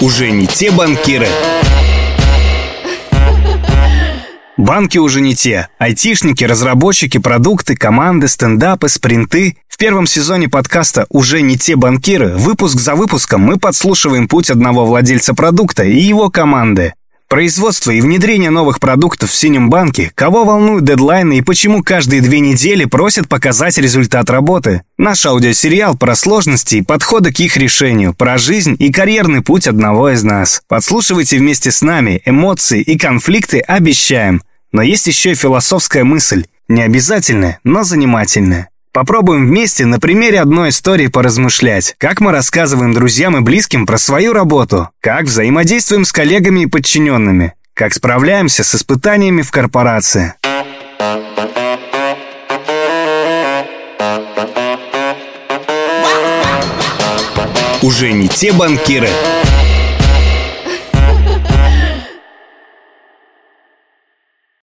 Уже не те банкиры. Банки уже не те. Айтишники, разработчики, продукты, команды, стендапы, спринты. В первом сезоне подкаста «Уже не те банкиры» выпуск за выпуском мы подслушиваем путь одного владельца продукта и его команды. Производство и внедрение новых продуктов в синем банке, кого волнуют дедлайны и почему каждые две недели просят показать результат работы. Наш аудиосериал про сложности и подходы к их решению, про жизнь и карьерный путь одного из нас. Подслушивайте вместе с нами, эмоции и конфликты обещаем. Но есть еще и философская мысль, не обязательная, но занимательная. Попробуем вместе на примере одной истории поразмышлять, как мы рассказываем друзьям и близким про свою работу, как взаимодействуем с коллегами и подчиненными, как справляемся с испытаниями в корпорации. Уже не те банкиры,